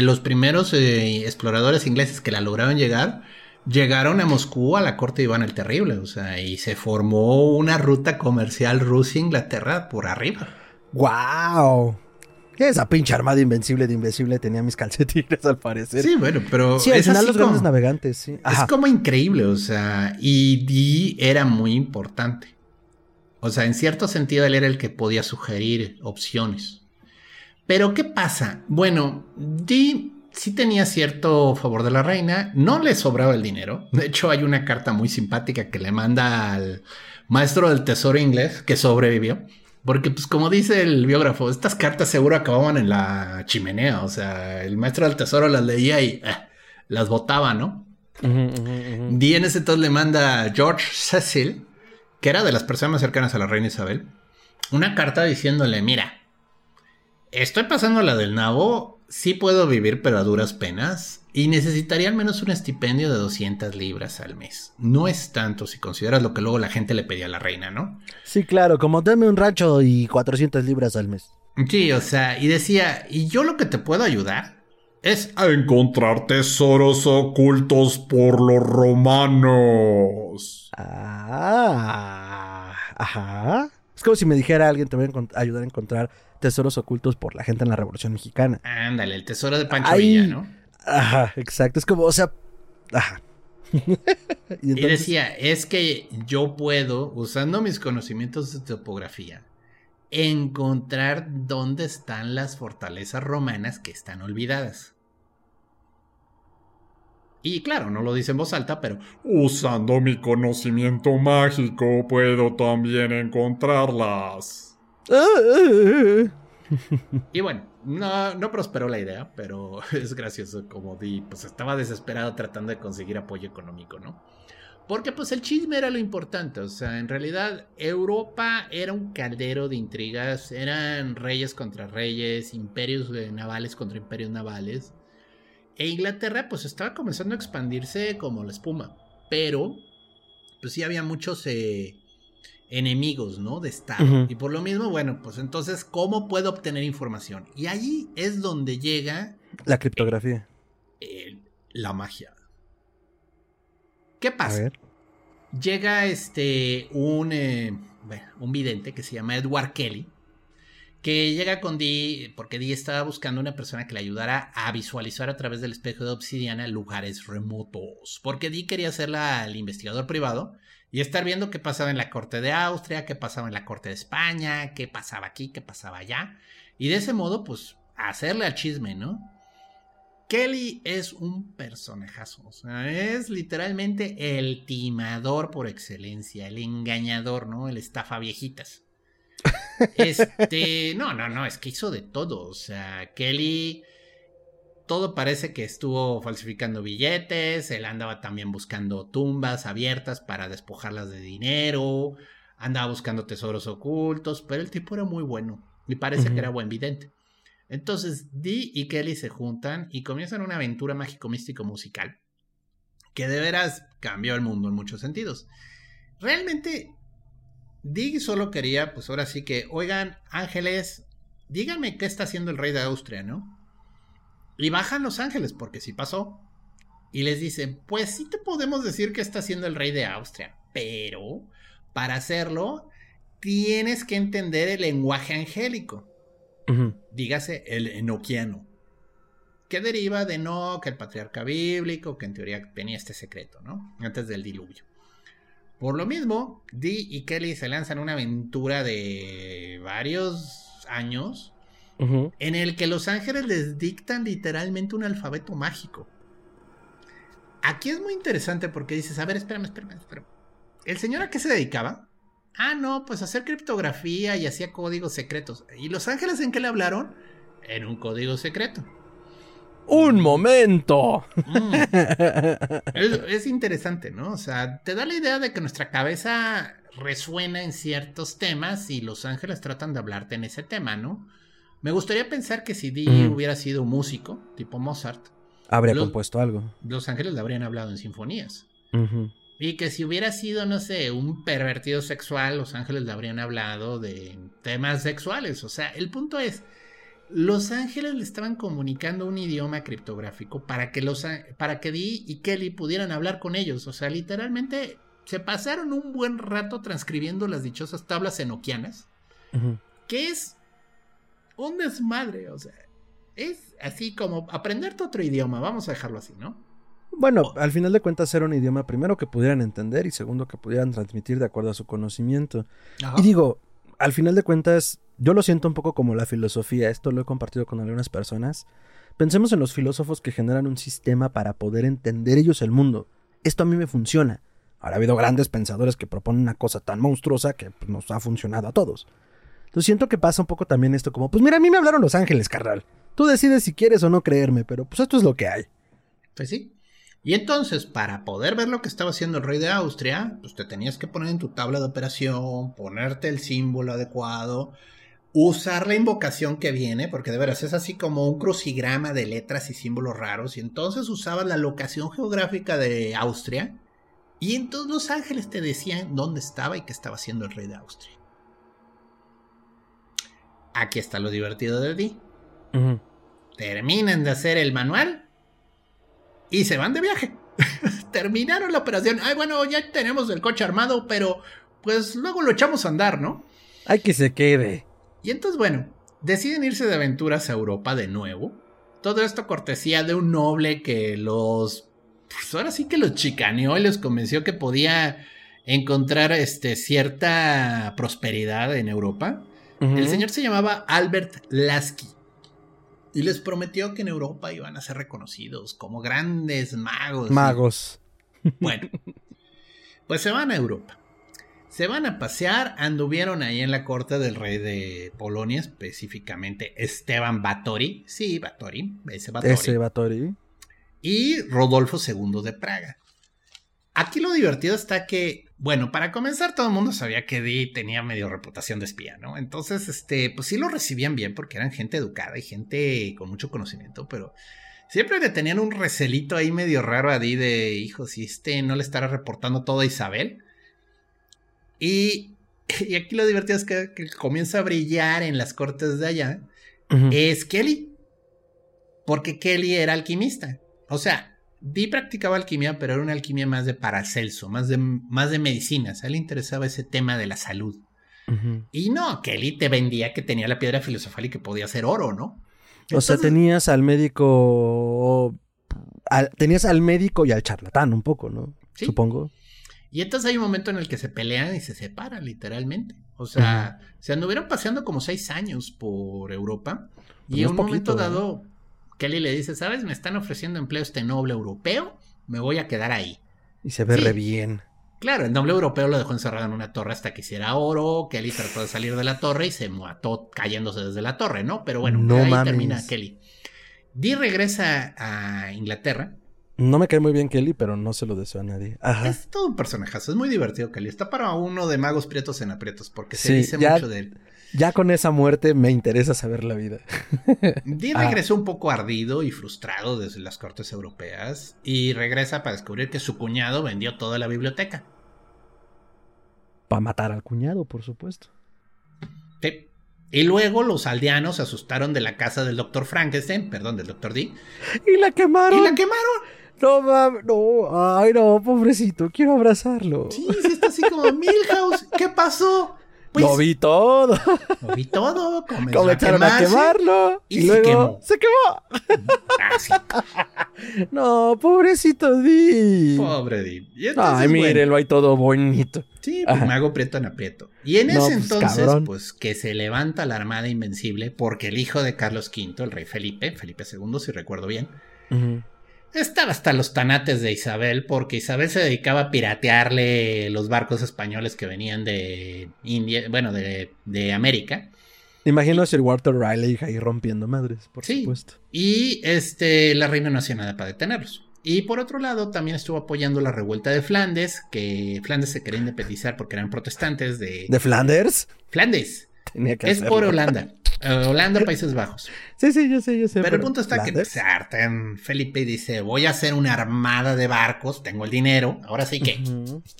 Speaker 1: los primeros eh, exploradores ingleses que la lograron llegar, llegaron a Moscú a la corte de Iván el Terrible, o sea, y se formó una ruta comercial Rusia-Inglaterra por arriba.
Speaker 2: ¡Wow! Esa pinche armada invencible de invencible tenía mis calcetines <laughs> al parecer.
Speaker 1: Sí, bueno, pero.
Speaker 2: Sí, al final los grandes navegantes, sí.
Speaker 1: Es como increíble, o sea, y Dee era muy importante. O sea, en cierto sentido él era el que podía sugerir opciones. Pero, ¿qué pasa? Bueno, Dee sí tenía cierto favor de la reina, no le sobraba el dinero. De hecho, hay una carta muy simpática que le manda al maestro del tesoro inglés que sobrevivió. Porque, pues, como dice el biógrafo, estas cartas seguro acababan en la chimenea. O sea, el maestro del tesoro las leía y eh, las botaba, ¿no? Uh en ese entonces le manda a George Cecil, que era de las personas más cercanas a la reina Isabel, una carta diciéndole: Mira, estoy pasando la del nabo sí puedo vivir, pero a duras penas. Y necesitaría al menos un estipendio de 200 libras al mes. No es tanto si consideras lo que luego la gente le pedía a la reina, ¿no?
Speaker 2: Sí, claro, como dame un rancho y 400 libras al mes.
Speaker 1: Sí, o sea, y decía, ¿y yo lo que te puedo ayudar? Es a encontrar tesoros ocultos por los romanos.
Speaker 2: Ah, ajá. Es como si me dijera alguien te voy a ayudar a encontrar tesoros ocultos por la gente en la Revolución Mexicana.
Speaker 1: Ándale, el tesoro de Pancho Villa, ¿no?
Speaker 2: Ajá, exacto. Es como, o sea, ajá. <laughs>
Speaker 1: y, decía, es que yo puedo, usando mis conocimientos de topografía, encontrar dónde están las fortalezas romanas que están olvidadas. Y claro, no lo dice en voz alta, pero usando mi conocimiento mágico puedo también encontrarlas. <laughs> y bueno, no, prosperó la idea, pero <laughs> es gracioso como di, pues estaba desesperado tratando de conseguir apoyo económico, ¿no? Porque pues el chisme era lo importante, o sea, en realidad Europa era un caldero de intrigas, eran reyes contra reyes, imperios navales contra imperios navales, e Inglaterra pues estaba comenzando a expandirse como la espuma, pero pues sí había muchos eh, enemigos, ¿no? De Estado. Y por lo mismo, bueno, pues entonces, ¿cómo puedo obtener información? Y ahí es donde llega...
Speaker 2: La criptografía.
Speaker 1: la magia. ¿Qué pasa? Llega este, un, eh, un vidente que se llama Edward Kelly, que llega con Dee, porque Dee estaba buscando una persona que le ayudara a visualizar a través del espejo de obsidiana lugares remotos, porque Dee quería ser el investigador privado y estar viendo qué pasaba en la corte de Austria, qué pasaba en la corte de España, qué pasaba aquí, qué pasaba allá. Y de ese modo, pues, hacerle al chisme, ¿no? Kelly es un personajazo, o sea, es literalmente el timador por excelencia, el engañador, ¿no? El estafa viejitas. <laughs> Este, no, no, no, es que hizo de todo, o sea, Kelly todo parece que estuvo falsificando billetes, él andaba también buscando tumbas abiertas para despojarlas de dinero, andaba buscando tesoros ocultos, pero el tipo era muy bueno y parece que era buen vidente. Entonces, Dee y Kelly se juntan y comienzan una aventura mágico-místico-musical que de veras cambió el mundo en muchos sentidos. Realmente, Dee solo quería, pues ahora sí que, oigan, ángeles, díganme qué está haciendo el rey de Austria, ¿no? Y bajan los ángeles, porque sí pasó. Y les dicen, pues sí te podemos decir qué está haciendo el rey de Austria, pero para hacerlo tienes que entender el lenguaje angélico. Dígase el enoquiano. Que deriva de no, que el patriarca bíblico, que en teoría tenía este secreto, ¿no? Antes del diluvio. Por lo mismo, Dee y Kelly se lanzan una aventura de varios años en el que los ángeles les dictan literalmente un alfabeto mágico. Aquí es muy interesante porque dices, a ver, espérame, espérame, espérame. ¿El señor a qué se dedicaba? Ah, no, pues a hacer criptografía y hacía códigos secretos. ¿Y los ángeles en qué le hablaron? En un código secreto.
Speaker 2: ¡Un momento!
Speaker 1: Mm. <laughs> Es, es, interesante, ¿no? O sea, te da la idea de que nuestra cabeza resuena en ciertos temas y los ángeles tratan de hablarte en ese tema, ¿no? Me gustaría pensar que si Dee hubiera sido músico, tipo Mozart,
Speaker 2: habría compuesto algo.
Speaker 1: Los ángeles le habrían hablado en sinfonías. Y que si hubiera sido, no sé, un pervertido sexual, los ángeles le habrían hablado de temas sexuales. O sea, el punto es, los ángeles le estaban comunicando un idioma criptográfico para que, los, para que Dee y Kelly pudieran hablar con ellos. O sea, literalmente se pasaron un buen rato transcribiendo las dichosas tablas enoquianas, que es un desmadre, o sea, es así como aprenderte otro idioma, vamos a dejarlo así, ¿no?
Speaker 2: Bueno, al final de cuentas era un idioma primero que pudieran entender y segundo que pudieran transmitir de acuerdo a su conocimiento. Y digo, al final de cuentas, yo lo siento un poco como la filosofía, esto lo he compartido con algunas personas. Pensemos en los filósofos que generan un sistema para poder entender ellos el mundo. Esto a mí me funciona. Ahora ha habido grandes pensadores que proponen una cosa tan monstruosa que pues, nos ha funcionado a todos. Entonces siento que pasa un poco también esto como, pues mira, a mí me hablaron los ángeles, carnal. Tú decides si quieres o no creerme, pero pues esto es lo que hay.
Speaker 1: Pues sí. Y entonces, para poder ver lo que estaba haciendo el rey de Austria, pues te tenías que poner en tu tabla de operación, ponerte el símbolo adecuado, usar la invocación que viene, porque de veras es así como un crucigrama de letras y símbolos raros, y entonces usabas la locación geográfica de Austria, y entonces los ángeles te decían dónde estaba y qué estaba haciendo el rey de Austria. Aquí está lo divertido de ti. Terminan de hacer el manual y se van de viaje. <laughs> Terminaron la operación. Ay, bueno, ya tenemos el coche armado, pero pues luego lo echamos a andar, ¿no?
Speaker 2: Hay que se quede.
Speaker 1: Y entonces, bueno, deciden irse de aventuras a Europa de nuevo. Todo esto cortesía de un noble que los. Pues ahora sí que los chicaneó y les convenció que podía encontrar este, cierta prosperidad en Europa. El señor se llamaba Albert Lasky. Y les prometió que en Europa iban a ser reconocidos como grandes magos.
Speaker 2: Magos.
Speaker 1: Bueno, pues se van a Europa. Se van a pasear, anduvieron ahí en la corte del rey de Polonia, específicamente Esteban Batory. Sí, Batory, ese Batory.
Speaker 2: Ese Batory.
Speaker 1: Y Rodolfo II de Praga. Aquí lo divertido está que, bueno, para comenzar, todo el mundo sabía que Dee tenía medio reputación de espía, ¿no? Entonces, este, pues sí lo recibían bien porque eran gente educada y gente con mucho conocimiento, pero siempre le tenían un recelito ahí medio raro a Dee de, hijo, si este no le estará reportando todo a Isabel. Y, <laughs> y aquí lo divertido es que, comienza a brillar en las cortes de allá, es Kelly. Porque Kelly era alquimista. O sea, Dee practicaba alquimia, pero era una alquimia más de Paracelso, más de, más de medicinas. A él le interesaba ese tema de la salud. Y no, Kelly te vendía que tenía la piedra filosofal y que podía ser oro, ¿no?
Speaker 2: o sea, tenías al médico. tenías al médico y al charlatán un poco, ¿no? Supongo.
Speaker 1: Y entonces hay un momento en el que se pelean y se separan, literalmente. O sea, se anduvieron paseando como seis años por Europa. y en un momento dado, Kelly le dice, ¿sabes? Me están ofreciendo empleo este noble europeo, me voy a quedar ahí.
Speaker 2: Y se ve re bien.
Speaker 1: Claro, el noble europeo lo dejó encerrado en una torre hasta que hiciera oro. Kelly trató de salir de la torre y se mató cayéndose desde la torre, ¿no? Pero bueno, ahí termina Kelly. Dee regresa a Inglaterra.
Speaker 2: No me cae muy bien Kelly, pero no se lo deseo a nadie. Ajá.
Speaker 1: Es todo un personajazo, es muy divertido Kelly. Está para uno de magos prietos en aprietos, porque se dice mucho de él.
Speaker 2: Ya con esa muerte me interesa saber la vida.
Speaker 1: Dee ah. regresó un poco ardido y frustrado desde las cortes europeas y regresa para descubrir que su cuñado vendió toda la biblioteca.
Speaker 2: Para matar al cuñado, por supuesto.
Speaker 1: Sí. Y luego los aldeanos se asustaron de la casa del doctor Frankenstein, perdón, del doctor D.
Speaker 2: Y la quemaron.
Speaker 1: Y la quemaron.
Speaker 2: No mames, no, ay no, pobrecito, quiero abrazarlo.
Speaker 1: Sí, sí está así como Milhouse, ¿qué pasó?
Speaker 2: Pues, lo vi todo.
Speaker 1: Lo vi todo.
Speaker 2: Comenzaron a, quemarlo. Y, luego se quemó. No, pobrecito Di.
Speaker 1: Pobre Di.
Speaker 2: Ay, mírenlo ahí todo bonito.
Speaker 1: Sí, pues me hago prieto en aprieto. Y en ese pues, entonces, pues que se levanta la Armada Invencible porque el hijo de Carlos V, el rey Felipe, Felipe II, si recuerdo bien, estaba hasta los tanates de Isabel, porque Isabel se dedicaba a piratearle los barcos españoles que venían de India, bueno, de, de América.
Speaker 2: Imagino a Sir Walter Riley ahí rompiendo madres, por
Speaker 1: sí,
Speaker 2: supuesto.
Speaker 1: Y este, la reina no hacía nada para detenerlos. Y por otro lado, también estuvo apoyando la revuelta de Flandes, que Flandes se quería independizar porque eran protestantes de...
Speaker 2: ¿De Flanders?
Speaker 1: Flandes. es por Holanda. <laughs> Eh, Holanda, Países Bajos. <laughs>
Speaker 2: Sí, sí, yo sé, yo sé.
Speaker 1: Pero, el punto está que se Felipe dice, voy a hacer una armada de barcos, tengo el dinero, ahora sí que,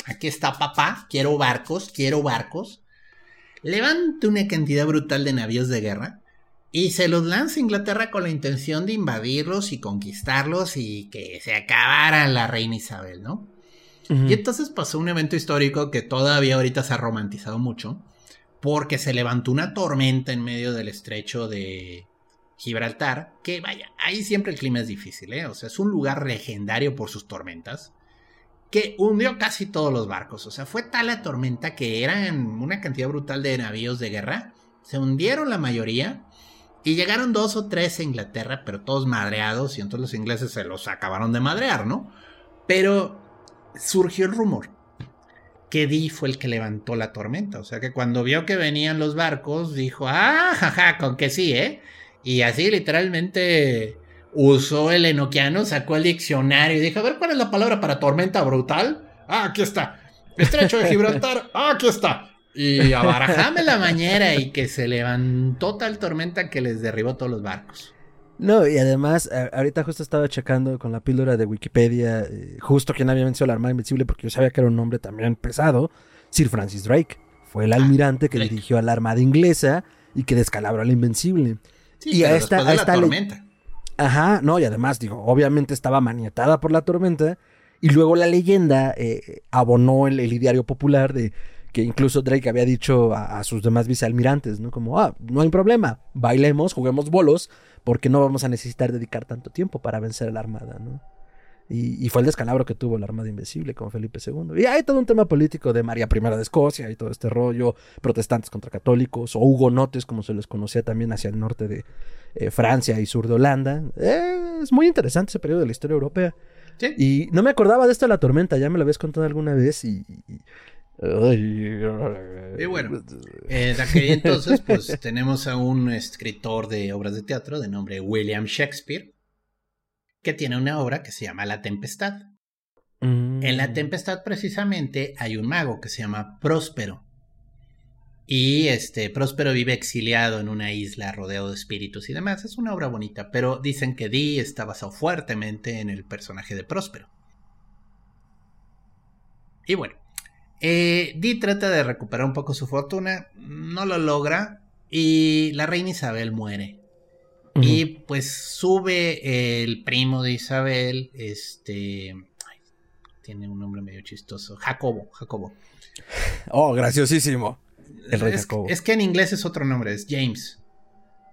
Speaker 1: aquí está papá, quiero barcos, quiero barcos. Levante una cantidad brutal de navíos de guerra y se los lanza a Inglaterra con la intención de invadirlos y conquistarlos y que se acabara la reina Isabel, ¿no? Y entonces pasó un evento histórico que todavía ahorita se ha romantizado mucho, porque se levantó una tormenta en medio del estrecho de Gibraltar, que vaya, ahí siempre el clima es difícil, ¿eh? O sea, es un lugar legendario por sus tormentas, que hundió casi todos los barcos, o sea, fue tal la tormenta que eran una cantidad brutal de navíos de guerra, se hundieron la mayoría, y llegaron dos o tres a Inglaterra, pero todos madreados, y entonces los ingleses se los acabaron de madrear, ¿no? Pero surgió el rumor que Di fue el que levantó la tormenta. O sea que cuando vio que venían los barcos, dijo, ah, jaja, con que sí, ¿eh? Y así literalmente usó el enoquiano, sacó el diccionario y dijo, a ver, ¿cuál es la palabra para tormenta brutal? Ah, aquí está. Estrecho de Gibraltar, <laughs> ah, aquí está. Y abarajame la mañera y que se levantó tal tormenta que les derribó todos los barcos.
Speaker 2: No, y además, ahorita justo estaba checando con la píldora de Wikipedia, eh, justo quien había mencionado la Armada Invencible, porque yo sabía que era un nombre también pesado, Sir Francis Drake. Fue el ah, almirante que dirigió a la Armada Inglesa y que descalabró a la Invencible.
Speaker 1: Sí, y a esta, la tormenta.
Speaker 2: Ajá, no, y además, digo, obviamente estaba maniatada por la tormenta, y luego la leyenda eh, abonó el, el ideario popular de que incluso Drake había dicho a, a, sus demás vicealmirantes, ¿no? Como, ah, no hay problema, bailemos, juguemos bolos, porque no vamos a necesitar dedicar tanto tiempo para vencer a la armada, ¿no? Y, fue el descalabro que tuvo la Armada Invencible con Felipe II. Y hay todo un tema político de María I de Escocia y todo este rollo, protestantes contra católicos, o hugonotes, como se les conocía también hacia el norte de eh, Francia y sur de Holanda. Eh, es muy interesante ese periodo de la historia europea. Y no me acordaba de esto de la tormenta, ya me lo habías contado alguna vez y,
Speaker 1: y bueno, eh, de aquel entonces, pues <laughs> tenemos a un escritor de obras de teatro de nombre William Shakespeare, que tiene una obra que se llama La Tempestad. En La mm. Tempestad, precisamente, hay un mago que se llama Próspero. Y este Próspero vive exiliado en una isla rodeado de espíritus y demás. Es una obra bonita, pero dicen que Dee está basado fuertemente en el personaje de Próspero. Y bueno, eh, Dee trata de recuperar un poco su fortuna, no lo logra y la reina Isabel muere. Y pues sube el primo de Isabel, este... tiene un nombre medio chistoso, Jacobo, Jacobo.
Speaker 2: Oh, graciosísimo.
Speaker 1: El rey es, Jacobo. Es que en inglés es otro nombre, es James.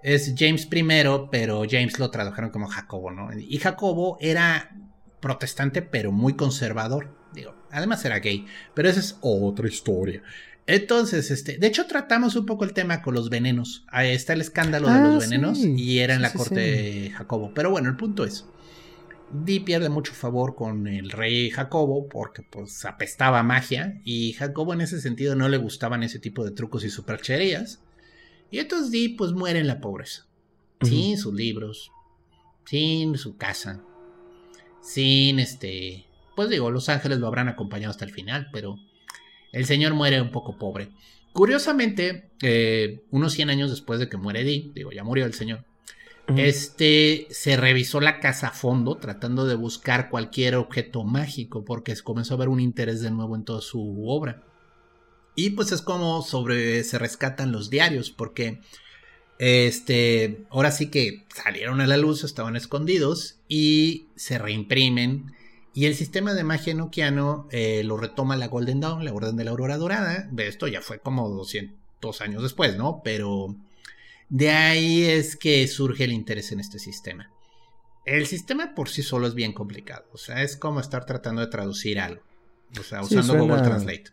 Speaker 1: Es James primero, pero James lo tradujeron como Jacobo, ¿no? Y Jacobo era protestante, pero muy conservador. Digo, además era gay, pero esa es otra historia. Entonces, este, de hecho tratamos un poco el tema con los venenos. Ahí está el escándalo de ah, los venenos y era en la corte de Jacobo. Pero bueno, el punto es, Di pierde mucho favor con el rey Jacobo porque pues apestaba magia y Jacobo en ese sentido no le gustaban ese tipo de trucos y supercherías. Y entonces Di pues muere en la pobreza. Sí, sus libros, sin su casa, sin este, pues digo, los ángeles lo habrán acompañado hasta el final, pero el señor muere un poco pobre. Curiosamente, eh, unos 100 años después de que muere Dee, digo, ya murió el señor, este se revisó la casa a fondo tratando de buscar cualquier objeto mágico porque comenzó a ver un interés de nuevo en toda su obra. Y pues es como sobre se rescatan los diarios porque este ahora sí que salieron a la luz, estaban escondidos y se reimprimen y el sistema de magia enoquiano eh, lo retoma la Golden Dawn, la Orden de la Aurora Dorada. Esto ya fue como 200 años después, ¿no? Pero de ahí es que surge el interés en este sistema. El sistema por sí solo es bien complicado. O sea, es como estar tratando de traducir algo. O sea, usando Google Translate.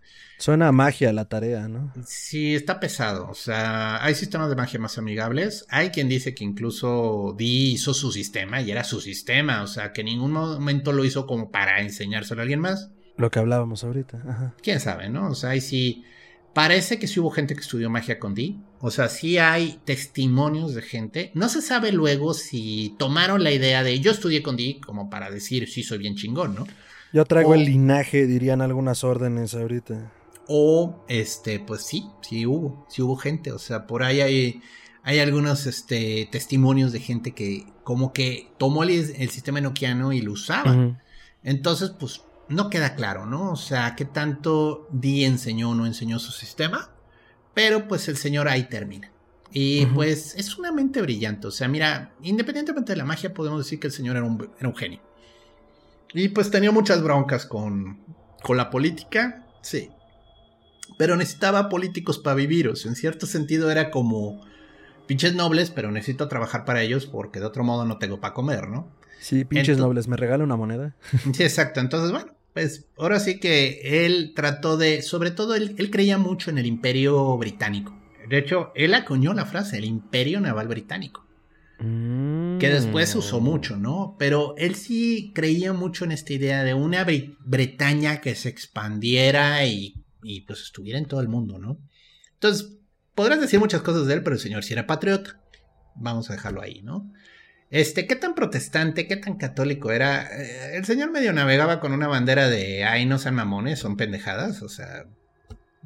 Speaker 2: Suena magia la tarea, ¿no?
Speaker 1: Sí, está pesado. O sea, hay sistemas de magia más amigables. Hay quien dice que incluso Dee hizo su sistema y era su sistema. O sea, que en ningún momento lo hizo como para enseñárselo a alguien más.
Speaker 2: Lo que hablábamos ahorita. Ajá.
Speaker 1: Quién sabe, ¿no? O sea, ahí sí. Parece que sí hubo gente que estudió magia con Dee. O sea, sí hay testimonios de gente. No se sabe luego si tomaron la idea de yo estudié con Dee como para decir sí soy bien chingón, ¿no?
Speaker 2: Yo traigo el linaje, dirían algunas órdenes ahorita.
Speaker 1: O, este, pues sí, sí hubo, sí hubo gente. O sea, por ahí hay, hay algunos este, testimonios de gente que como que tomó el, el sistema enoquiano y lo usaba. Entonces, pues no queda claro, ¿no? O sea, qué tanto Dee enseñó o no enseñó su sistema. Pero pues el señor ahí termina. Y pues es una mente brillante. O sea, mira, independientemente de la magia, podemos decir que el señor era un, era un genio. Y pues tenía muchas broncas con, con la política, sí. Pero necesitaba políticos para vivir, o sea, en cierto sentido era como pinches nobles, pero necesito trabajar para ellos porque de otro modo no tengo para comer, ¿no?
Speaker 2: Sí, pinches nobles, ¿me regala una moneda? <laughs>
Speaker 1: Sí, exacto. Entonces, bueno, pues ahora sí que él trató de, sobre todo él, él creía mucho en el imperio británico. De hecho, él acuñó la frase, el imperio naval británico. Que después se usó mucho, ¿no? Pero él sí creía mucho en esta idea de una Bretaña que se expandiera y, y, pues estuviera en todo el mundo, ¿no? Entonces, podrás decir muchas cosas de él, pero el señor sí era patriota. Vamos a dejarlo ahí, ¿no? Este, ¿qué tan protestante, qué tan católico era? Eh, el señor medio navegaba con una bandera de, ay, no sean mamones, son pendejadas, o sea,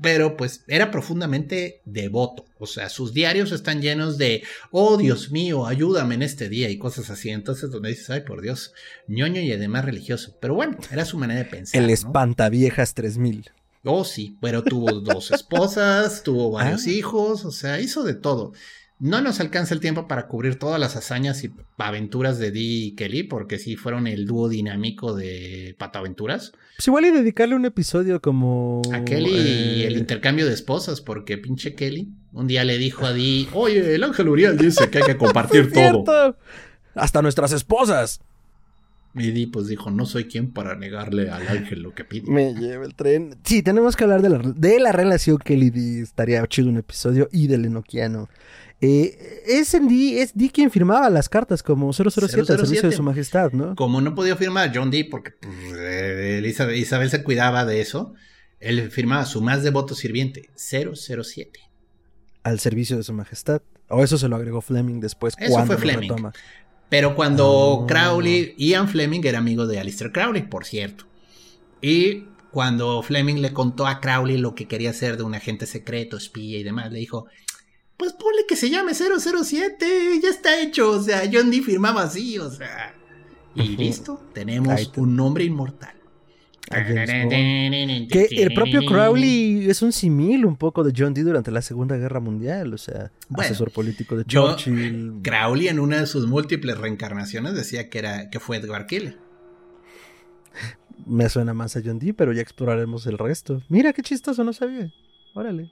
Speaker 1: pero pues era profundamente devoto. O sea, sus diarios están llenos de, oh Dios mío, ayúdame en este día y cosas así. Entonces, donde dices, ay por Dios, ñoño y además religioso. Pero bueno, era su manera de pensar.
Speaker 2: El espantaviejas 3000.
Speaker 1: Oh, sí, pero tuvo dos <laughs> esposas, tuvo varios ah. hijos, o sea, hizo de todo. No nos alcanza el tiempo para cubrir todas las hazañas y aventuras de Dee y Kelly, porque sí fueron el dúo dinámico de Pataventuras.
Speaker 2: Pues igual y dedicarle un episodio como.
Speaker 1: A Kelly y el eh, intercambio de esposas, porque pinche Kelly un día le dijo a Dee: <laughs> Oye, el ángel Uriel dice que hay que compartir <laughs> todo.
Speaker 2: Hasta nuestras esposas.
Speaker 1: Y pues dijo: No soy quien para negarle al <laughs> ángel lo que pide.
Speaker 2: Me lleva el tren. Sí, tenemos que hablar de la, de la relación Kelly-Dee. Estaría chido un episodio y del Enoquiano. Eh, es, Dee, es quien firmaba las cartas como 007, al servicio de su majestad, ¿no?
Speaker 1: Como no podía firmar John Dee porque pues, eh, Isabel, se cuidaba de eso, él firmaba su más devoto sirviente, 007.
Speaker 2: Al servicio de su majestad. O eso se lo agregó Fleming después. Eso fue Fleming.
Speaker 1: Pero cuando ah. Crowley, Ian Fleming era amigo de Alistair Crowley, por cierto. Y cuando Fleming le contó a Crowley lo que quería hacer de un agente secreto, espía y demás, le dijo, pues ponle que se llame 007, ya está hecho, o sea, John Dee firmaba así, o sea, y listo, tenemos un nombre inmortal.
Speaker 2: Que el propio Crowley es un simil un poco de John Dee durante la Segunda Guerra Mundial, o sea, asesor político de Churchill.
Speaker 1: Crowley en una de sus múltiples reencarnaciones decía que era que fue Edward Killer.
Speaker 2: Me suena más a John Dee, pero ya exploraremos el resto. Mira qué chistoso, no sabía. Órale.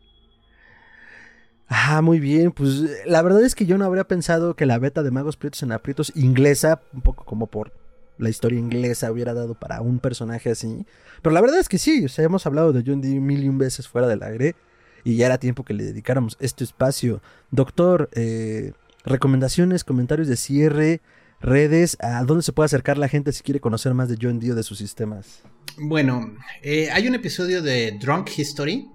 Speaker 2: Ah, muy bien. Pues la verdad es que yo no habría pensado que la beta de Magos Prietos en Aprietos inglesa, un poco como por la historia inglesa, hubiera dado para un personaje así. Pero la verdad es que sí, o sea, hemos hablado de John Dee mil y un veces fuera del aire y ya era tiempo que le dedicáramos este espacio. Doctor, eh, recomendaciones, comentarios de cierre, redes, a dónde se puede acercar la gente si quiere conocer más de John Dee o de sus sistemas.
Speaker 1: Bueno, eh, hay un episodio de Drunk History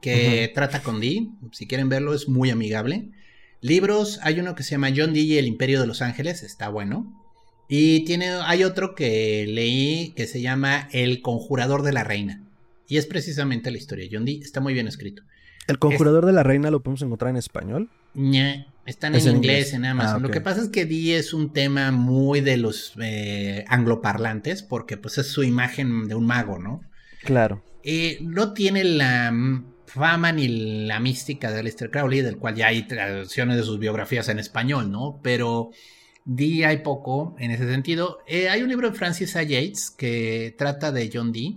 Speaker 1: que trata con Dee. Si quieren verlo, es muy amigable. Libros, hay uno que se llama John Dee y el Imperio de los Ángeles, está bueno. Y tiene, hay otro que leí que se llama El Conjurador de la Reina. Y es precisamente la historia de John Dee. Está muy bien escrito.
Speaker 2: ¿El Conjurador de la Reina lo podemos encontrar en español?
Speaker 1: Están en,
Speaker 2: Es en
Speaker 1: inglés,
Speaker 2: inglés.
Speaker 1: en Amazon.
Speaker 2: Ah,
Speaker 1: Lo que pasa es que Dee es un tema muy de los eh, angloparlantes, porque pues es su imagen de un mago, ¿no?
Speaker 2: Claro.
Speaker 1: Eh, no tiene la fama ni la mística de Aleister Crowley, del cual ya hay traducciones de sus biografías en español, ¿no? Pero Dee hay poco en ese sentido. Eh, hay un libro de Francis A. Yates que trata de John Dee,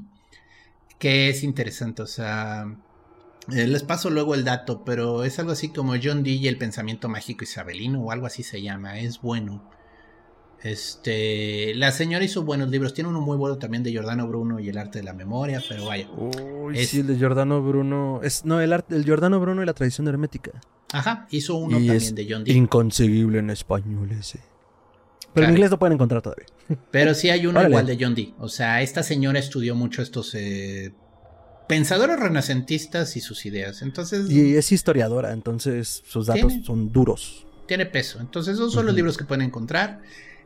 Speaker 1: que es interesante, o sea... eh, les paso luego el dato, pero es algo así como John Dee y el pensamiento mágico isabelino o algo así se llama, es bueno. Este, la señora hizo buenos libros, tiene uno muy bueno también de Giordano Bruno y el arte de la memoria, pero vaya.
Speaker 2: Uy,
Speaker 1: Es-
Speaker 2: sí, el de Giordano Bruno. Es, no, el, arte, el Giordano Bruno y la tradición hermética.
Speaker 1: Ajá, hizo uno
Speaker 2: Y
Speaker 1: también
Speaker 2: es
Speaker 1: de John Dee.
Speaker 2: Inconseguible en español ese. Pero
Speaker 1: Claro.
Speaker 2: en inglés lo pueden encontrar todavía.
Speaker 1: Pero sí hay uno
Speaker 2: Órale.
Speaker 1: igual de John Dee. O sea, esta señora estudió mucho estos eh, pensadores renacentistas y sus ideas. Entonces,
Speaker 2: Y es historiadora, entonces sus datos
Speaker 1: Tiene-
Speaker 2: son duros.
Speaker 1: tiene peso. Entonces, esos son los
Speaker 2: Ujú.
Speaker 1: libros que pueden encontrar.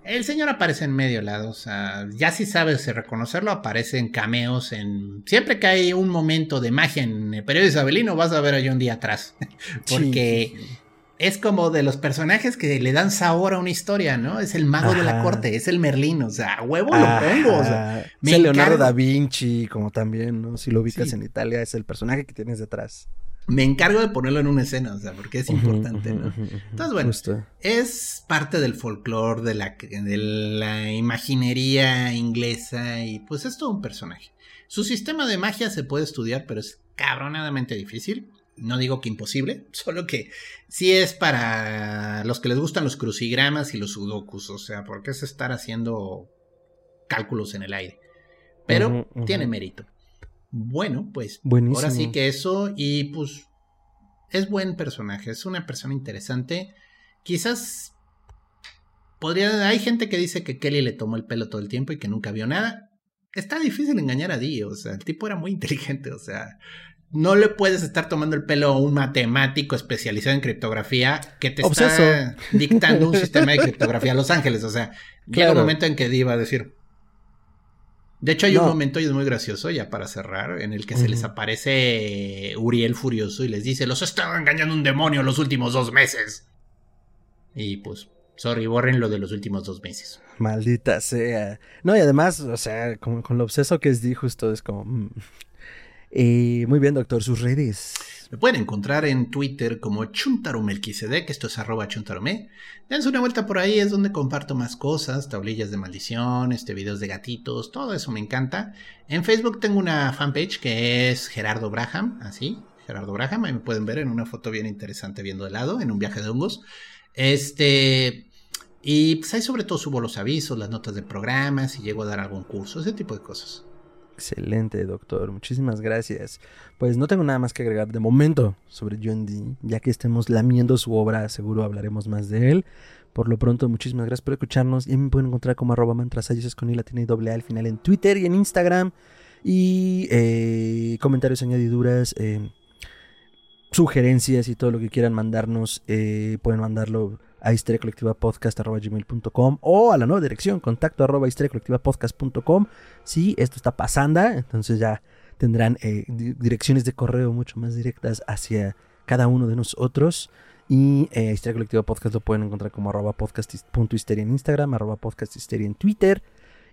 Speaker 1: El señor aparece en medio lado, o sea, ya si sabes reconocerlo, aparece en cameos en... Siempre que hay un momento de magia en el periodo isabelino, vas a ver a John Dee atrás. <laughs> Porque
Speaker 2: Sí, sí, sí.
Speaker 1: Es como de los personajes que le dan sabor a una historia, ¿no? Es el mago de la corte, es el Merlín, o sea, a huevo lo pongo, o sea, me
Speaker 2: Es el Leonardo da Vinci, como también, ¿no? Si lo ubicas
Speaker 1: Sí.
Speaker 2: en Italia, es el personaje que tienes detrás.
Speaker 1: me encargo de ponerlo en una escena, o sea, porque es importante, ¿no? Entonces, bueno.
Speaker 2: Justo.
Speaker 1: Es parte del folclore, de la, de la imaginería inglesa y pues es todo un personaje. Su sistema de magia se puede estudiar, pero es cabronadamente difícil. No digo que imposible, <laughs> solo que sí es para los que les gustan los crucigramas y los sudokus, o sea, porque es estar haciendo cálculos en el aire. Pero tiene mérito. Bueno, pues
Speaker 2: Buenísimo.
Speaker 1: Ahora sí que eso y pues es buen personaje, es una persona interesante. Quizás podría, hay gente que dice que Kelly le tomó el pelo todo el tiempo y que nunca vio nada. Está difícil engañar a Dee, o sea, el tipo era muy <laughs> inteligente, o sea, no le puedes estar tomando el pelo a un matemático especializado en criptografía que te
Speaker 2: Obseso.
Speaker 1: está <laughs> dictando un sistema de criptografía a Los Ángeles, o sea, llega un
Speaker 2: Claro.
Speaker 1: momento en que va a decir, de hecho, hay un momento y es muy gracioso, ya para cerrar, en el que se les aparece Uriel furioso y les dice: Los estaba engañando un demonio los últimos dos meses. Y pues, sorry, borren lo de los últimos dos meses.
Speaker 2: Maldita sea. No, y además, o sea, como con lo obseso que es Di, justo es como. Eh, muy bien, doctor, sus redes.
Speaker 1: Me pueden encontrar en Twitter como Chuntarumelquisedec, esto es arroba chuntarume. Dense una vuelta por ahí, es donde comparto más cosas, tablillas de maldición, este, videos de gatitos, todo eso me encanta. En Facebook tengo una fanpage que es Gerardo Braham, así, Gerardo Braham, ahí me pueden ver en una foto bien interesante viendo de lado, en un viaje de hongos. Este, y pues ahí sobre todo subo los avisos, las notas de programas, si llego a dar algún curso, ese tipo de cosas.
Speaker 2: Excelente, doctor. Muchísimas gracias. Pues no tengo nada más que agregar de momento sobre John Dee. Ya que estemos lamiendo su obra, seguro hablaremos más de él. Por lo pronto, muchísimas gracias por escucharnos. Y me pueden encontrar como arroba mantrasayos con i doble al final en Twitter y en Instagram. Y eh, comentarios, añadiduras, eh, sugerencias y todo lo que quieran mandarnos. eh, pueden mandarlo a histeriacolectivapodcast.gmail.com o a la nueva dirección, contacto arroba histeriacolectivapodcast.com. Sí, esto está pasando, entonces ya tendrán eh, di- direcciones de correo mucho más directas hacia cada uno de nosotros. Y eh, Histeria Colectiva Podcast lo pueden encontrar como arroba podcast.histeria en Instagram, arroba podcast en Twitter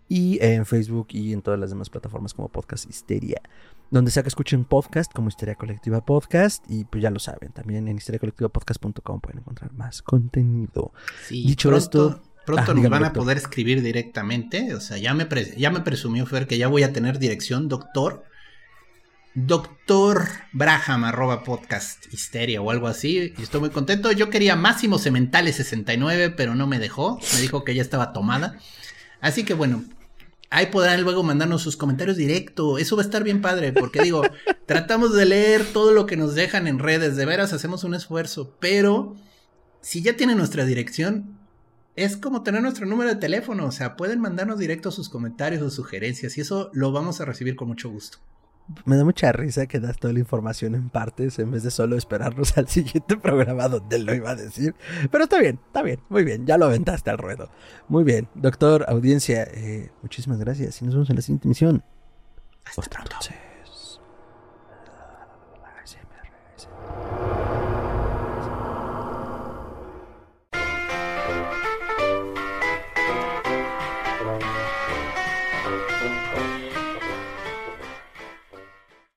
Speaker 2: y en Facebook y en todas las demás plataformas como Podcast Histeria. Donde sea que escuchen podcast como Histeria Colectiva Podcast y pues ya lo saben, también en histeriacolectivapodcast.com pueden encontrar más contenido.
Speaker 1: Sí,
Speaker 2: Dicho
Speaker 1: pronto,
Speaker 2: esto-
Speaker 1: pronto
Speaker 2: Ah,
Speaker 1: nos van a
Speaker 2: doctor.
Speaker 1: poder escribir directamente. O sea, ya me, ya me presumió Fer que ya voy a tener dirección, doctor. Doctor Braham, arroba podcast histeria o algo así. Y estoy muy contento. Yo quería Máximo Cementales 69, pero no me dejó. Me dijo que ya estaba tomada. Así que bueno, ahí podrán luego mandarnos sus comentarios directo. Eso va a estar bien padre, porque digo, <laughs> tratamos de leer todo lo que nos dejan en redes. De veras, hacemos un esfuerzo. Pero si ya tienen nuestra dirección, es como tener nuestro número de teléfono. O sea, pueden mandarnos directo sus comentarios o sugerencias y eso lo vamos a recibir con mucho gusto.
Speaker 2: Me da mucha risa que das toda la información en partes en vez de solo esperarnos <laughs> al siguiente programa donde lo iba a decir. Pero está bien, está bien, muy bien, ya lo aventaste al ruedo. Muy bien, doctor, audiencia, eh, muchísimas gracias y nos vemos en la siguiente emisión.
Speaker 1: Hasta pronto.